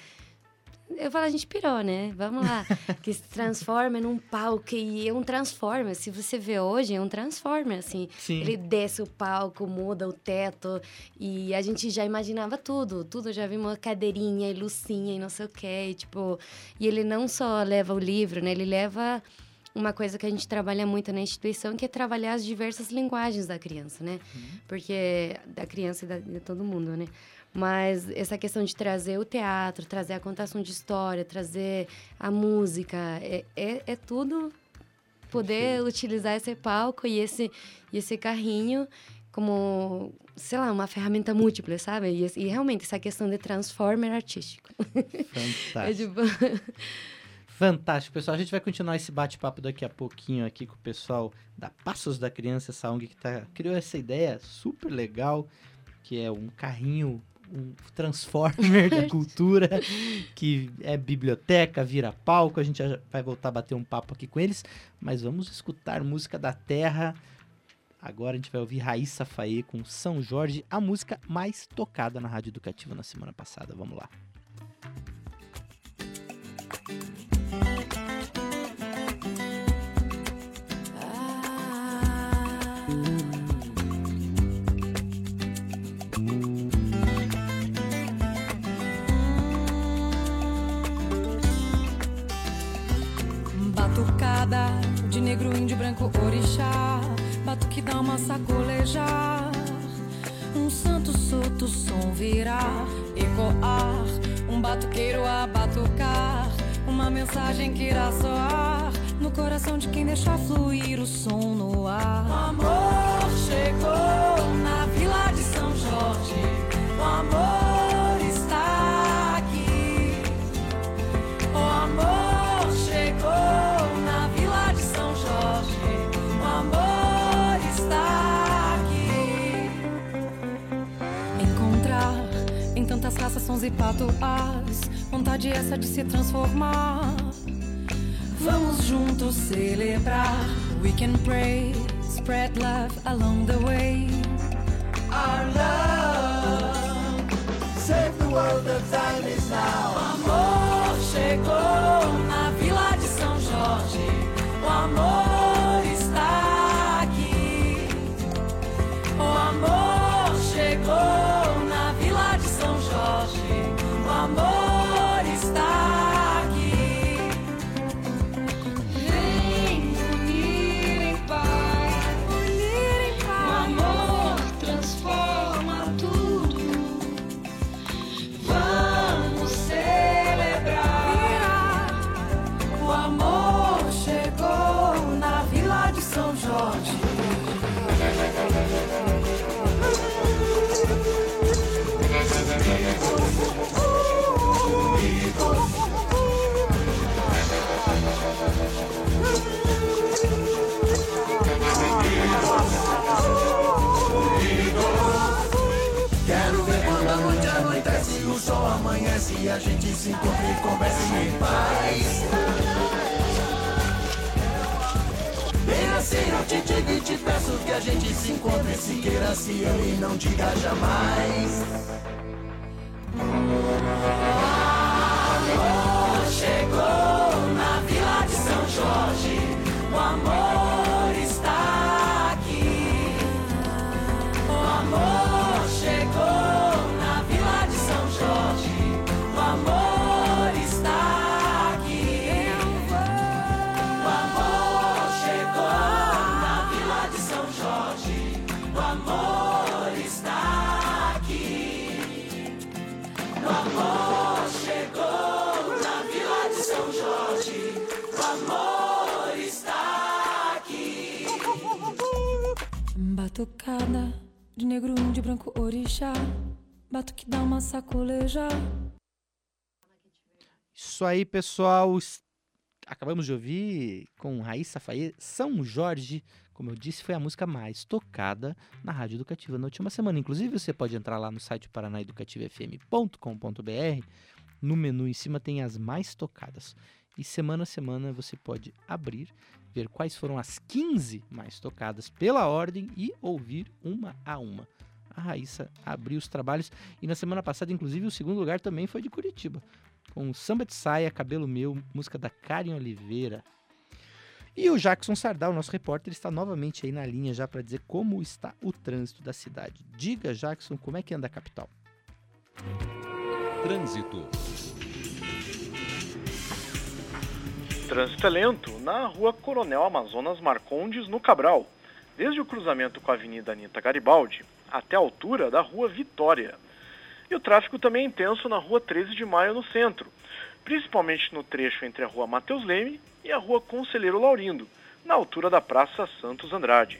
Eu falo, a gente pirou, né? Vamos lá. que se transforma num palco e é um transformer. Se você vê hoje, é um transformer, assim. Sim. Ele desce o palco, muda o teto. E a gente já imaginava tudo. Tudo, já vimos uma cadeirinha e lucinha e não sei o quê. E, tipo, e ele não só leva o livro, né? Ele leva uma coisa que a gente trabalha muito na instituição, que é trabalhar as diversas linguagens da criança, né? Porque da criança e da, de todo mundo, né? Mas essa questão de trazer o teatro, trazer a contação de história, trazer a música, é, é, é tudo poder utilizar esse palco e esse, e esse carrinho como, sei lá, uma ferramenta múltipla, sabe? E, e realmente essa questão de transformer artístico. É Fantástico. tipo... Fantástico, pessoal. A gente vai continuar esse bate-papo daqui a pouquinho aqui com o pessoal da Passos da Criança, essa ONG que tá, criou essa ideia super legal, que é um carrinho, um transformer da cultura, que é biblioteca, vira palco. A gente já vai voltar a bater um papo aqui com eles, mas vamos escutar música da terra. Agora a gente vai ouvir Raíssa Faê com São Jorge, a música mais tocada na Rádio Educativa na semana passada. Vamos lá. Negro, índio, branco, orixá. Batuque dá uma sacolejar. Um santo solto som virar, ecoar. Um batuqueiro a batucar. Uma mensagem que irá soar no coração de quem deixa fluir o som no ar. O amor chegou na vila de São Jorge. O amor raças, sons e. Vontade essa de se transformar. Vamos juntos celebrar. We can pray, spread love along the way. Amanhece e a gente se encontra e conversa em paz. Bem assim eu te digo e te peço que a gente se encontre, se queira, se ame e não diga jamais. Chegou Batucada de negro, um de branco, orixá. Bato que dá uma sacoleja. Isso aí, pessoal. Acabamos de ouvir com Raíssa Faê, São Jorge, como eu disse, foi a música mais tocada na Rádio Educativa na última semana. Inclusive, você pode entrar lá no site paranaeducativafm.com.br. No menu em cima tem as mais tocadas. E semana a semana você pode abrir, ver quais foram as 15 mais tocadas pela ordem e ouvir uma a uma. A Raíssa abriu os trabalhos e na semana passada, inclusive, o segundo lugar também foi de Curitiba com Samba de Saia, Cabelo Meu, música da Karen Oliveira. E o Jackson Sardal, nosso repórter, está novamente aí na linha já para dizer como está o trânsito da cidade. Diga, Jackson, como é que anda a capital? Trânsito. Trânsito é lento na rua Coronel Amazonas Marcondes, no Cabral, desde o cruzamento com a Avenida Anita Garibaldi até a altura da rua Vitória. E o tráfego também é intenso na rua 13 de Maio, no centro, principalmente no trecho entre a rua Mateus Leme e a rua Conselheiro Laurindo, na altura da Praça Santos Andrade.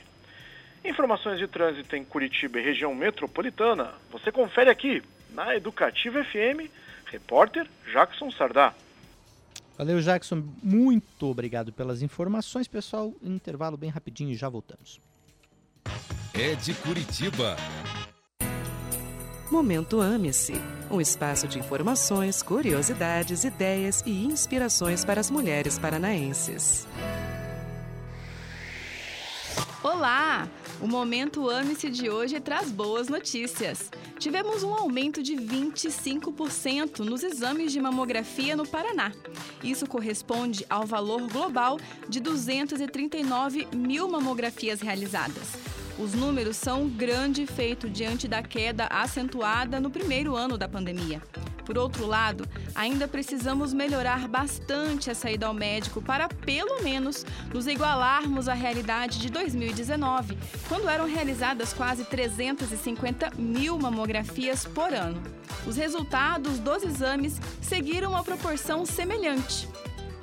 Informações de trânsito em Curitiba e região metropolitana, você confere aqui na Educativa FM, repórter Jackson Sardá. Valeu, Jackson. Muito obrigado pelas informações, pessoal. Um intervalo bem rapidinho e já voltamos. É de Curitiba. Momento Ame-se um espaço de informações, curiosidades, ideias e inspirações para as mulheres paranaenses. Olá! O Momento Ame-se de hoje traz boas notícias. Tivemos um aumento de 25% nos exames de mamografia no Paraná. Isso corresponde ao valor global de 239 mil mamografias realizadas. Os números são um grande feito diante da queda acentuada no primeiro ano da pandemia. Por outro lado, ainda precisamos melhorar bastante a saída ao médico para, pelo menos, nos igualarmos à realidade de 2019, quando eram realizadas quase 350 mil mamografias por ano. Os resultados dos exames seguiram uma proporção semelhante.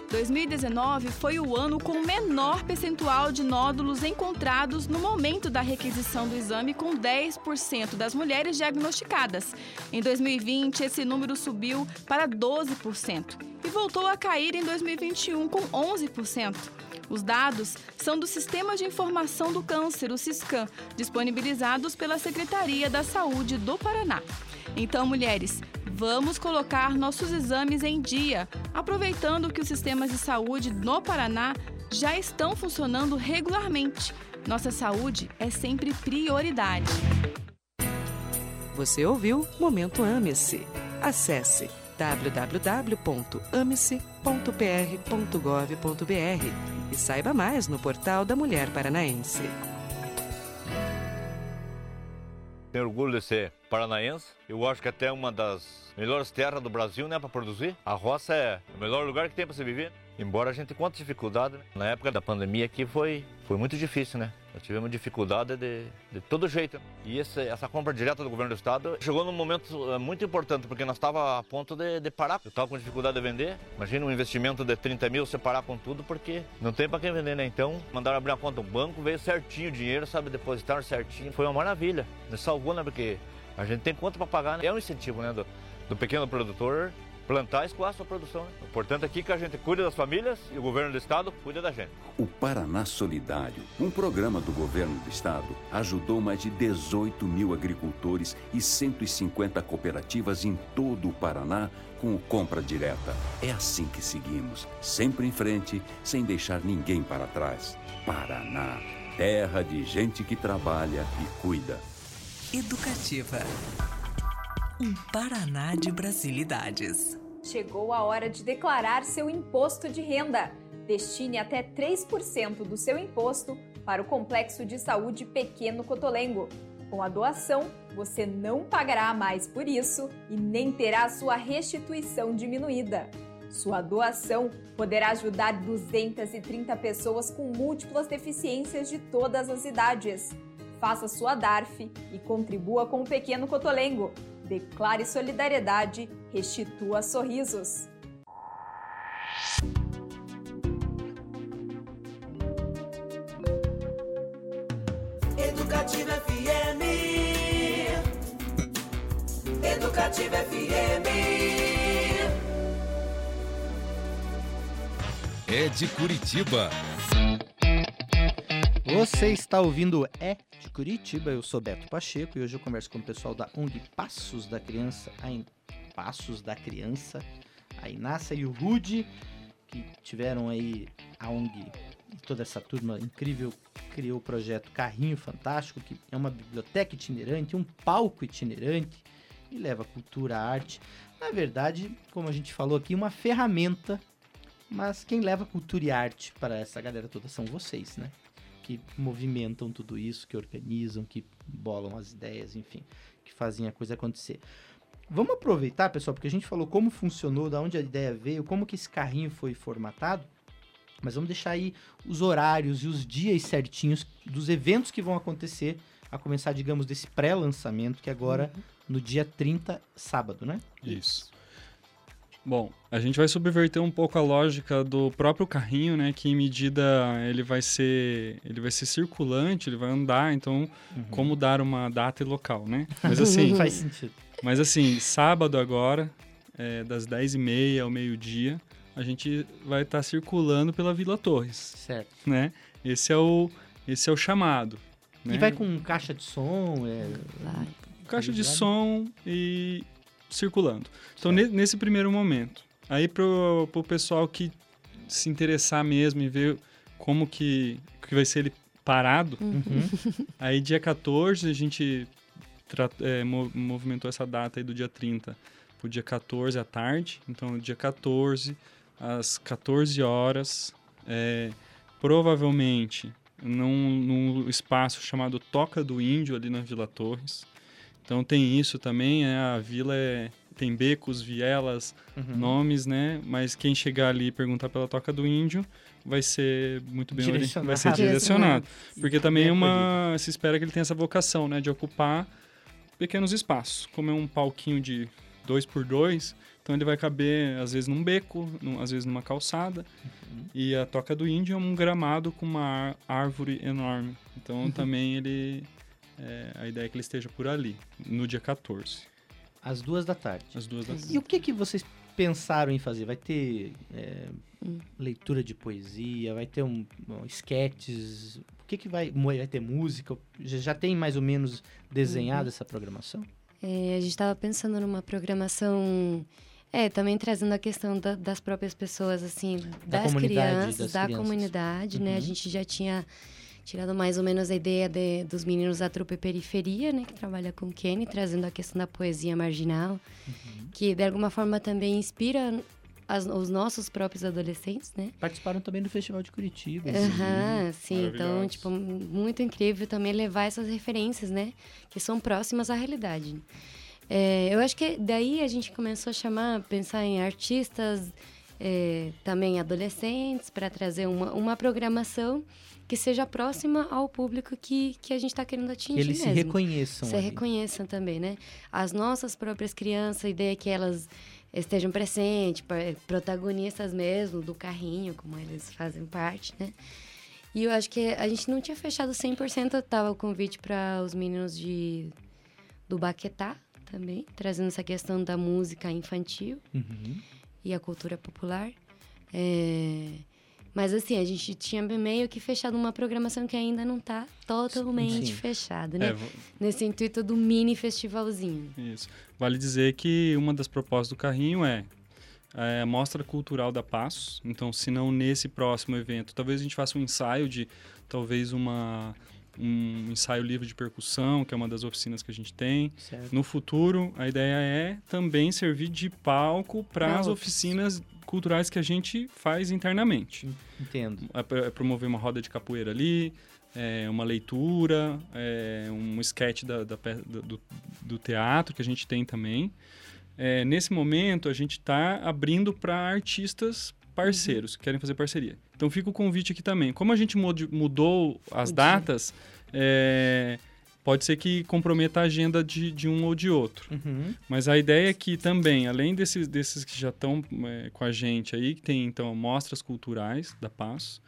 2019 foi o ano com menor percentual de nódulos encontrados no momento da requisição do exame, com 10% das mulheres diagnosticadas. Em 2020, esse número subiu para 12% e voltou a cair em 2021 com 11%. Os dados são do Sistema de Informação do Câncer, o SISCAM, disponibilizados pela Secretaria da Saúde do Paraná. Então, mulheres, vamos colocar nossos exames em dia, aproveitando que os sistemas de saúde no Paraná já estão funcionando regularmente. Nossa saúde é sempre prioridade. Você ouviu Momento Ame-se. Acesse www.ame-se.pr.gov.br e saiba mais no portal da Mulher Paranaense. Tenho orgulho de ser paranaense. Eu acho que até uma das melhores terras do Brasil, né, para produzir. A roça é o melhor lugar que tem para se viver. Embora a gente encontre dificuldade, né? na época da pandemia aqui foi, foi muito difícil, né? Nós tivemos dificuldade de, de todo jeito. E esse, essa compra direta do governo do estado chegou num momento eh, muito importante, porque nós estávamos a ponto de, de parar. Eu estava com dificuldade de vender. Imagina um investimento de 30 mil, você parar com tudo, porque não tem para quem vender, né? Então, mandaram abrir uma conta no banco, veio certinho o dinheiro, sabe? Depositaram certinho. Foi uma maravilha. Nos salvou, né? Porque a gente tem conta para pagar, né? É um incentivo, né? Do, do pequeno produtor plantar e escoar a sua produção. Né? O importante aqui é que a gente cuida das famílias e o governo do estado cuida da gente. O Paraná Solidário, um programa do governo do estado, ajudou mais de 18 mil agricultores e 150 cooperativas em todo o Paraná com o Compra Direta. É assim que seguimos, sempre em frente, sem deixar ninguém para trás. Paraná, terra de gente que trabalha e cuida. Educativa. Um Paraná de Brasilidades. Chegou a hora de declarar seu imposto de renda. Destine até 3% do seu imposto para o Complexo de Saúde Pequeno Cotolengo. Com a doação, você não pagará mais por isso e nem terá sua restituição diminuída. Sua doação poderá ajudar 230 pessoas com múltiplas deficiências de todas as idades. Faça sua DARF e contribua com o Pequeno Cotolengo. Declare solidariedade, restitua sorrisos. Educativa FM. Educativa FM. É de Curitiba. Você está ouvindo É de Curitiba, eu sou Beto Pacheco e hoje eu converso com o pessoal da ONG Passos da Criança, a In- Passos da Criança, a Inácia e o Rude, que tiveram aí a ONG e toda essa turma incrível criou o projeto Carrinho Fantástico, que é uma biblioteca itinerante, um palco itinerante e leva cultura, arte. Na verdade, como a gente falou aqui, uma ferramenta, mas quem leva cultura e arte para essa galera toda são vocês, né? Que movimentam tudo isso, que organizam, que bolam as ideias, enfim, que fazem a coisa acontecer. Vamos aproveitar, pessoal, porque a gente falou como funcionou, da onde a ideia veio, como que esse carrinho foi formatado, mas vamos deixar aí os horários e os dias certinhos dos eventos que vão acontecer, a começar, digamos, desse pré-lançamento, que agora no dia 30, sábado, né? Isso. Bom, a gente vai subverter um pouco a lógica do próprio carrinho, né? Que em medida ele vai ser, ele vai ser circulante, ele vai andar. Então, como dar uma data e local, né? Mas assim, Faz sentido. Mas assim, sábado agora, é, das 10h30 ao meio-dia, a gente vai estar circulando pela Vila Torres. Certo. Né? Esse é o, esse é o chamado. E né? vai com caixa de som, é... caixa de som e circulando. Então, ne- nesse primeiro momento. Aí, pro, pro pessoal que se interessar mesmo e ver como que, que vai ser ele parado, Uhum. aí dia 14 a gente é, mo- movimentou essa data aí do dia 30 pro dia 14 à tarde. Então, dia 14, às 14 horas, é, provavelmente num, num espaço chamado Toca do Índio, ali na Vila Torres. Então tem isso também, né? A vila é- tem becos, vielas, Uhum. nomes, né? Mas quem chegar ali e perguntar pela Toca do Índio vai ser muito bem ori- Direcionado. vai ser direcionado. Porque também é uma se espera que ele tenha essa vocação, né, de ocupar pequenos espaços. Como é um palquinho de dois por dois, então ele vai caber às vezes num beco, num- às vezes numa calçada. E a Toca do Índio é um gramado com umaár- árvore enorme. Então também ele é, a ideia é que ele esteja por ali no dia 14. Às duas da tarde. Às duas da tarde. E o que, que vocês pensaram em fazer? Vai ter é, leitura de poesia, vai ter um, um esquetes, o que, que vai. Vai ter música? Já, já tem mais ou menos desenhado Uhum. essa programação? É, a gente estava pensando numa programação, é, também trazendo a questão da- das próprias pessoas, assim, Da das comunidade, crianças, das da crianças. comunidade, né? A Uhum. gente já tinha tirado mais ou menos a ideia de- dos meninos da trupe Periferia, né? Que trabalha com o Kenny, trazendo a questão da poesia marginal, Uhum. que de alguma forma também inspira as- os nossos próprios adolescentes, né? Participaram também do Festival de Curitiba. Aham, sim. Então, tipo, muito incrível também levar essas referências, né? Que são próximas à realidade. É, eu acho que daí a gente começou a chamar, pensar em artistas, é, também adolescentes, para trazer uma, uma programação que seja próxima ao público que, que a gente está querendo atingir eles se mesmo. reconheçam Se ali. reconheçam também, né? As nossas próprias crianças, a ideia é que elas estejam presentes, pa- protagonistas mesmo do carrinho, como eles fazem parte, né? E eu acho que a gente não tinha fechado 100%, tava o convite para os meninos de do Baquetá também, trazendo essa questão da música infantil Uhum. e a cultura popular. É, Mas assim, a gente tinha meio que fechado uma programação que ainda não está totalmente Sim. fechada, né? É, Nesse intuito do mini festivalzinho. Isso. Vale dizer que uma das propostas do carrinho é, é a mostra cultural da Passos. Então, se não nesse próximo evento, talvez a gente faça um ensaio de talvez uma um ensaio livre de percussão, que é uma das oficinas que a gente tem. Certo. No futuro, a ideia é também servir de palco para as oficinas culturais que a gente faz internamente. Entendo. É, é promover uma roda de capoeira ali, é, uma leitura, é, um sketch da, da do- do teatro que a gente tem também. É, nesse momento, a gente está abrindo para artistas parceiros que querem fazer parceria. Então fica o convite aqui também. Como a gente mudou as datas, é, pode ser que comprometa a agenda de, de um ou de outro. Uhum. Mas a ideia é que também, além desses, desses que já estão é, com a gente aí, que tem então mostras culturais da Passo,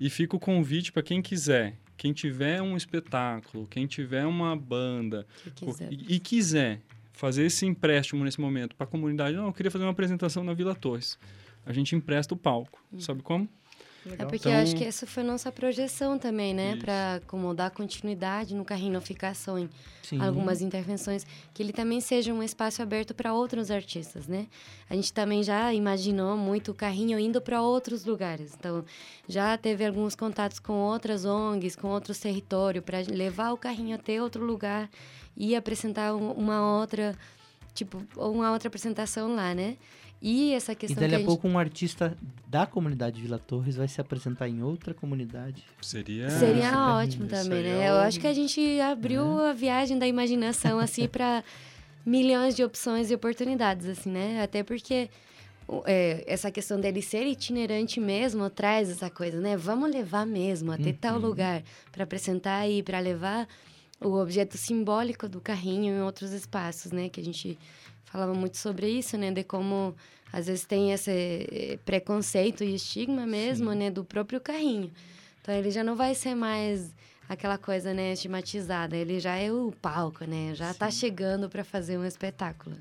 e fica o convite para quem quiser, quem tiver um espetáculo, quem tiver uma banda quiser. e, e quiser fazer esse empréstimo nesse momento para a comunidade, não, eu queria fazer uma apresentação na Vila Torres. A gente empresta o palco. Sabe como? É porque Então- eu acho que essa foi a nossa projeção também, né? Para como dar continuidade no carrinho, não ficar só em Sim. algumas intervenções, que ele também seja um espaço aberto para outros artistas, né? A gente também já imaginou muito o carrinho indo para outros lugares. Então, já teve alguns contatos com outras ONGs, com outros territórios, para levar o carrinho até outro lugar e apresentar um- uma outra, tipo, uma outra apresentação lá, né? E essa E questão dali que a gente- pouco um artista da comunidade Vila Torres vai se apresentar em outra comunidade. Seria. Seria ótimo também, aí né? é Eu o- acho que a gente abriu a viagem da imaginação, assim, para milhões de opções e oportunidades, assim, né? Até porque é, essa questão dele ser itinerante mesmo traz essa coisa, né? Vamos levar mesmo até tal Uhum. lugar para apresentar e para levar o objeto simbólico do carrinho em outros espaços, né? Que a gente falava muito sobre isso, né? De como às vezes tem esse eh, preconceito e estigma mesmo, né? Do próprio carrinho. Então ele já não vai ser mais aquela coisa, né? Estigmatizada. Ele já é o palco, né? Já tá chegando para fazer um espetáculo.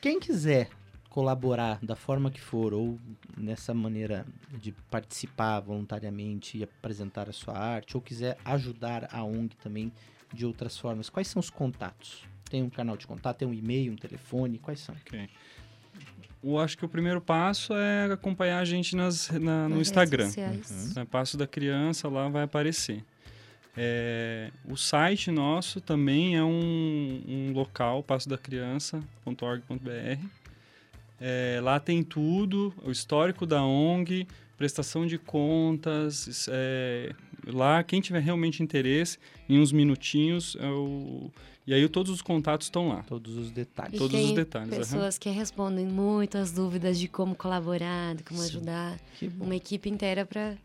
Quem quiser colaborar da forma que for ou nessa maneira de participar voluntariamente e apresentar a sua arte ou quiser ajudar a ONG também de outras formas, quais são os contatos? Tem um canal de contato, tem um e-mail, um telefone, quais são? Ok. Eu acho que o primeiro passo é acompanhar a gente nas, na- no Nas Instagram. sociais. Né, Passo da Criança lá vai aparecer. É, o site nosso também é um, um local, passodacriança.org.br. É, lá tem tudo, o histórico da ONG, prestação de contas. é, lá, quem tiver realmente interesse, em uns minutinhos, é o- e aí todos os contatos estão lá. Todos os detalhes. E Todos os detalhes. pessoas que respondem muitas dúvidas de como colaborar, de como ajudar. Que bom. Uma equipe inteira para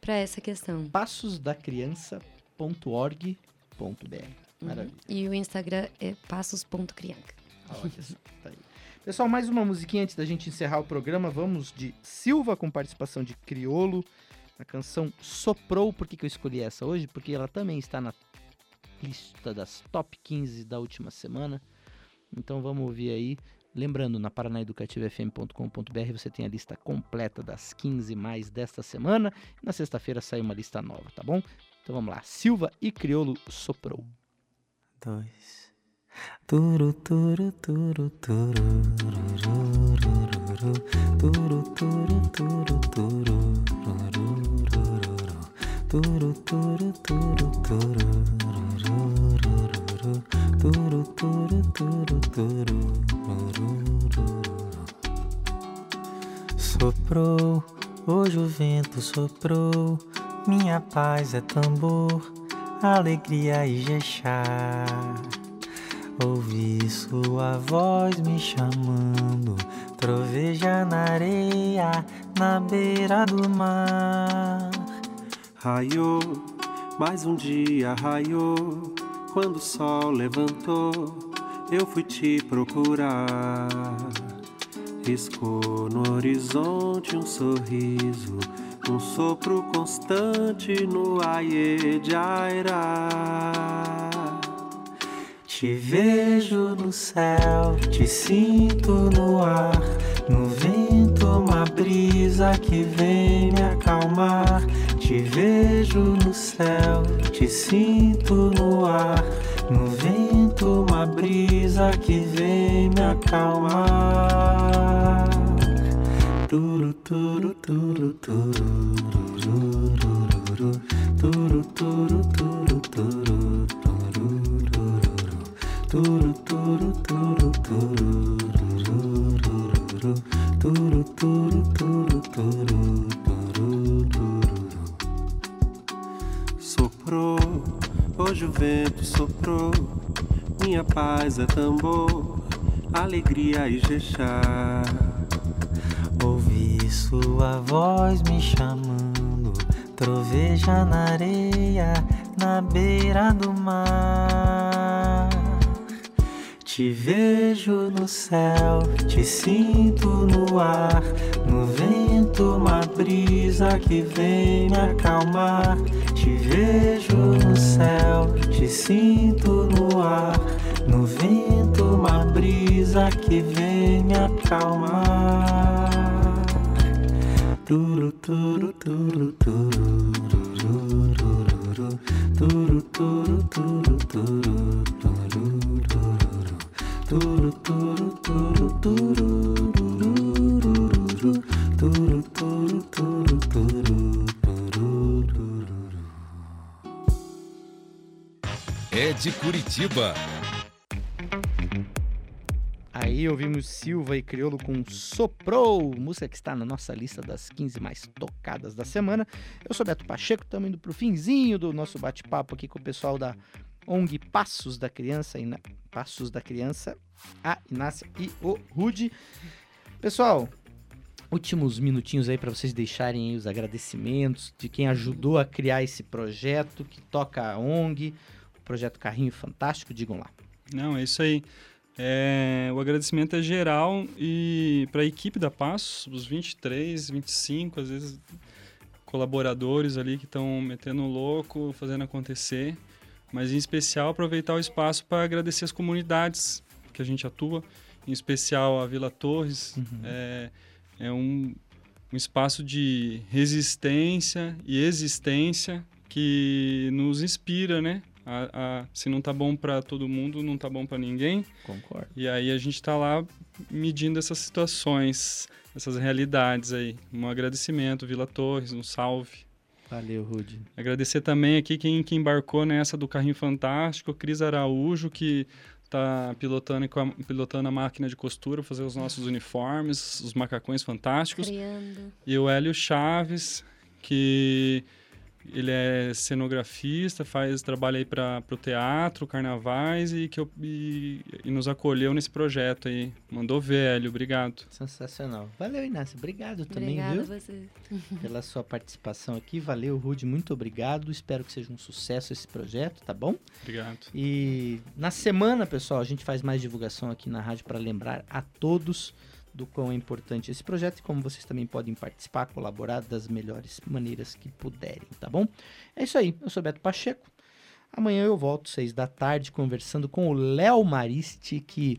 para essa questão. passosdacriança.org.br Maravilha. E o Instagram é passos.crianca. Olha só, tá aí. Pessoal, mais uma musiquinha antes da gente encerrar o programa. Vamos de Silva com participação de Criolo. A canção Soprou. Por que, que eu escolhi essa hoje? Porque ela também está na lista das top 15 da última semana. Então vamos ouvir aí. Lembrando, na paranaeducativofm.com.br você tem a lista completa das 15 mais desta semana. Na sexta-feira sai uma lista nova, tá bom? Então vamos lá. Silva e Criolo Soprou. dois. Turu, turu, turu, turu, rururururu. Turu, turu, turu, turu, rururururu. Turu, turu, turu, turu, rururururu. Turu, turu, turu, turu, rururururu. Soprou, hoje o vento soprou, minha paz é tambor, alegria e jexá. Ouvi sua voz me chamando, troveja na areia, na beira do mar. Raiou, mais um dia raiou. Quando o sol levantou, eu fui te procurar. Riscou no horizonte um sorriso, um sopro constante no aie de Aira. Te vejo no céu, te sinto no ar, no vento uma brisa que vem me acalmar. Te vejo no céu, te sinto no ar, no vento uma brisa que vem me acalmar. Turu, turu, turu, turu, rururururu. Turu, turu, turu, turu, rururururu. Turu, turu, turu, turu, rururururu. Hoje o vento soprou. Minha paz é tambor, alegria e jexá. Ouvi sua voz me chamando, troveja na areia, na beira do mar. Te vejo no céu, te sinto no ar, no vento, uma brisa que vem me acalmar. Te vejo no céu, te sinto no ar. No vento, uma brisa que vem me acalmar. Turu, turu, turu, turu, turu, turu, turu, turu, turu, turu, turu, turu, turu, turu, turu, Aí ouvimos Silva e Criolo com Soprou, música que está na nossa lista das 15 mais tocadas da semana. Eu sou Beto Pacheco, estamos indo para o finzinho do nosso bate-papo aqui com o pessoal da ONG Passos da Criança, Ina... Passos da Criança, a Inácia e o Rude. Pessoal, últimos minutinhos aí para vocês deixarem os agradecimentos de quem ajudou a criar esse projeto, que toca a ONG, projeto Carrinho Fantástico, digam lá. Não, é isso aí. É, o agradecimento é geral e para a equipe da Passos, os 23, 25, às vezes colaboradores ali que estão metendo o louco, fazendo acontecer, mas em especial aproveitar o espaço para agradecer as comunidades que a gente atua, em especial a Vila Torres. É, é um, um espaço de resistência e existência que nos inspira, né? A, a- se não tá bom para todo mundo, não tá bom para ninguém. Concordo. E aí a gente tá lá medindo essas situações, essas realidades aí. Um agradecimento, Vila Torres, um salve. Valeu, Rude. Agradecer também aqui quem, quem embarcou nessa do Carrinho Fantástico, Cris Araújo, que tá pilotando, com a, pilotando a máquina de costura, fazer os nossos uniformes, os macacões fantásticos. Criando. E o Hélio Chaves, que ele é cenografista, faz trabalho aí para o teatro, carnavais e que eu, e, e nos acolheu nesse projeto aí. Mandou ver, Hélio, obrigado. Sensacional. Valeu, Inácia. Obrigado também, Obrigada viu? a você. Pela sua participação aqui. Valeu, Rude. Muito obrigado. Espero que seja um sucesso esse projeto, tá bom? Obrigado. E na semana, pessoal, a gente faz mais divulgação aqui na rádio para lembrar a todos do quão é importante esse projeto e como vocês também podem participar, colaborar das melhores maneiras que puderem, tá bom? É isso aí. Eu sou Beto Pacheco. Amanhã eu volto, seis da tarde, conversando com o Léo Mariste, que,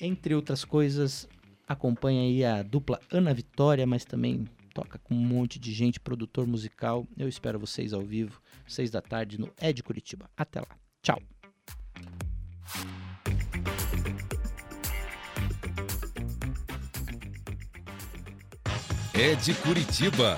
entre outras coisas, acompanha aí a dupla Ana Vitória, mas também toca com um monte de gente, produtor musical. Eu espero vocês ao vivo, seis da tarde, no Ed Curitiba. Até lá. Tchau. É de Curitiba.